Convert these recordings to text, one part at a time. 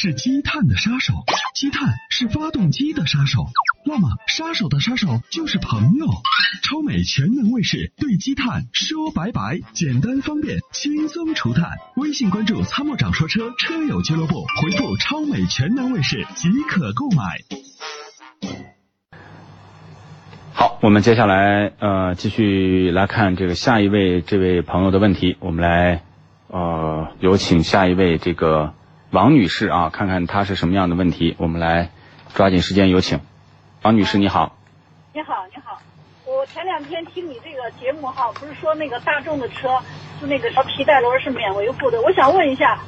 是积碳的杀手，积碳是发动机的杀手。那么，杀手的杀手就是朋友。超美全能卫士对积碳说拜拜，简单方便，轻松除碳。微信关注“参谋长说车车友俱乐部”，回复“超美全能卫士”即可购买。好，我们接下来呃继续来看这个下一位这位朋友的问题，我们来呃有请下一位这个。王女士啊，看看她是什么样的问题，我们来抓紧时间有请。王女士，你好。你好，你好。我前两天听你这个节目哈，不是说那个大众的车是那个皮带轮是免维护的？我想问一下，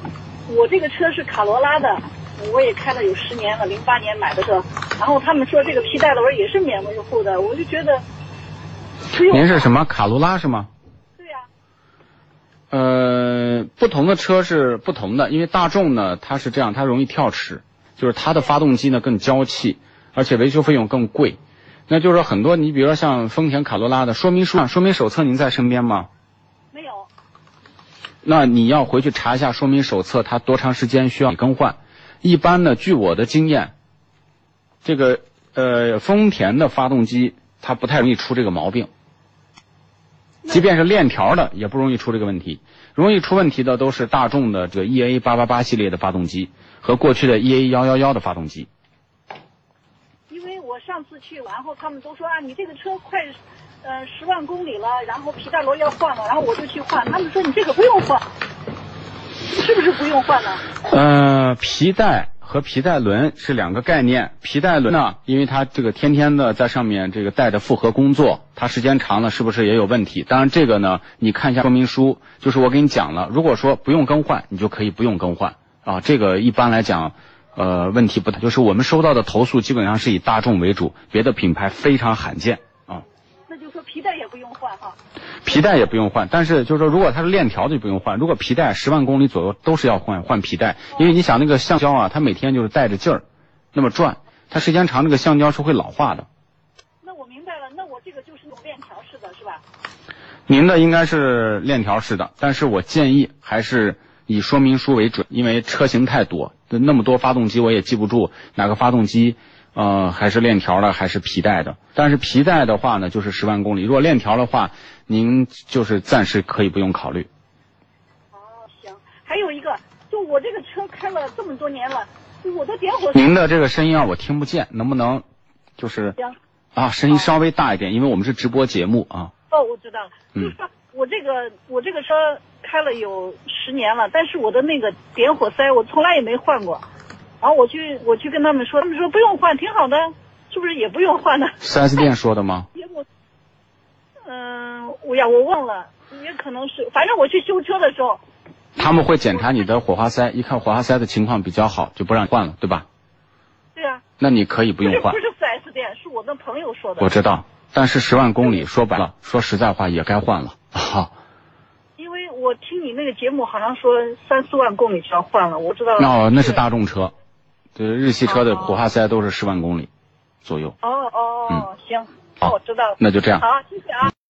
我这个车是卡罗拉的，我也开了有十年了，零八年买的车。然后他们说这个皮带轮也是免维护的，我就觉得。您是什么卡罗拉是吗？呃，不同的车是不同的，因为大众呢，它是这样，它容易跳齿，就是它的发动机呢更娇气，而且维修费用更贵。那就是说，很多你比如说像丰田卡罗拉的说明书、说明手册，您在身边吗？没有。那你要回去查一下说明手册，它多长时间需要更换？一般呢，据我的经验，这个呃丰田的发动机它不太容易出这个毛病。即便是链条的，也不容易出这个问题。容易出问题的都是大众的这个 EA 八八八系列的发动机和过去的 EA 幺幺幺的发动机。因为我上次去，完后他们都说啊，你这个车快，呃，十万公里了，然后皮带轮要换了，然后我就去换。他们说你这个不用换，是不是不用换呢？呃，皮带。和皮带轮是两个概念。皮带轮呢，因为它这个天天的在上面这个带着复合工作，它时间长了是不是也有问题？当然这个呢，你看一下说明书，就是我给你讲了，如果说不用更换，你就可以不用更换啊。这个一般来讲，呃，问题不大。就是我们收到的投诉基本上是以大众为主，别的品牌非常罕见。皮带也不用换哈，皮带也不用换，但是就是说，如果它是链条的就不用换。如果皮带十万公里左右都是要换换皮带，因为你想那个橡胶啊，它每天就是带着劲儿，那么转，它时间长，那个橡胶是会老化的。那我明白了，那我这个就是那种链条式的是吧？您的应该是链条式的，但是我建议还是以说明书为准，因为车型太多，那么多发动机我也记不住哪个发动机。呃，还是链条的，还是皮带的？但是皮带的话呢，就是十万公里；如果链条的话，您就是暂时可以不用考虑。哦，行。还有一个，就我这个车开了这么多年了，我的点火。您的这个声音啊，我听不见，能不能就是行啊，声音稍微大一点，因为我们是直播节目啊。哦，我知道了。就是我这个我这个车开了有十年了，但是我的那个点火塞我从来也没换过。然后我去，我去跟他们说，他们说不用换，挺好的，是不是也不用换呢？四 S 店说的吗？嗯，我呀，我忘了，也可能是，反正我去修车的时候，他们会检查你的火花塞，一看火花塞的情况比较好，就不让换了，对吧？对啊。那你可以不用换。不是四 S 店，是我的朋友说的。我知道，但是十万公里，说白了，说实在话，也该换了。好。因为我听你那个节目，好像说三四万公里就要换了，我知道。哦那是大众车。对，日系车的火花塞都是十万公里左右。哦哦，嗯，行，好，我知道了。那就这样。好，谢谢啊。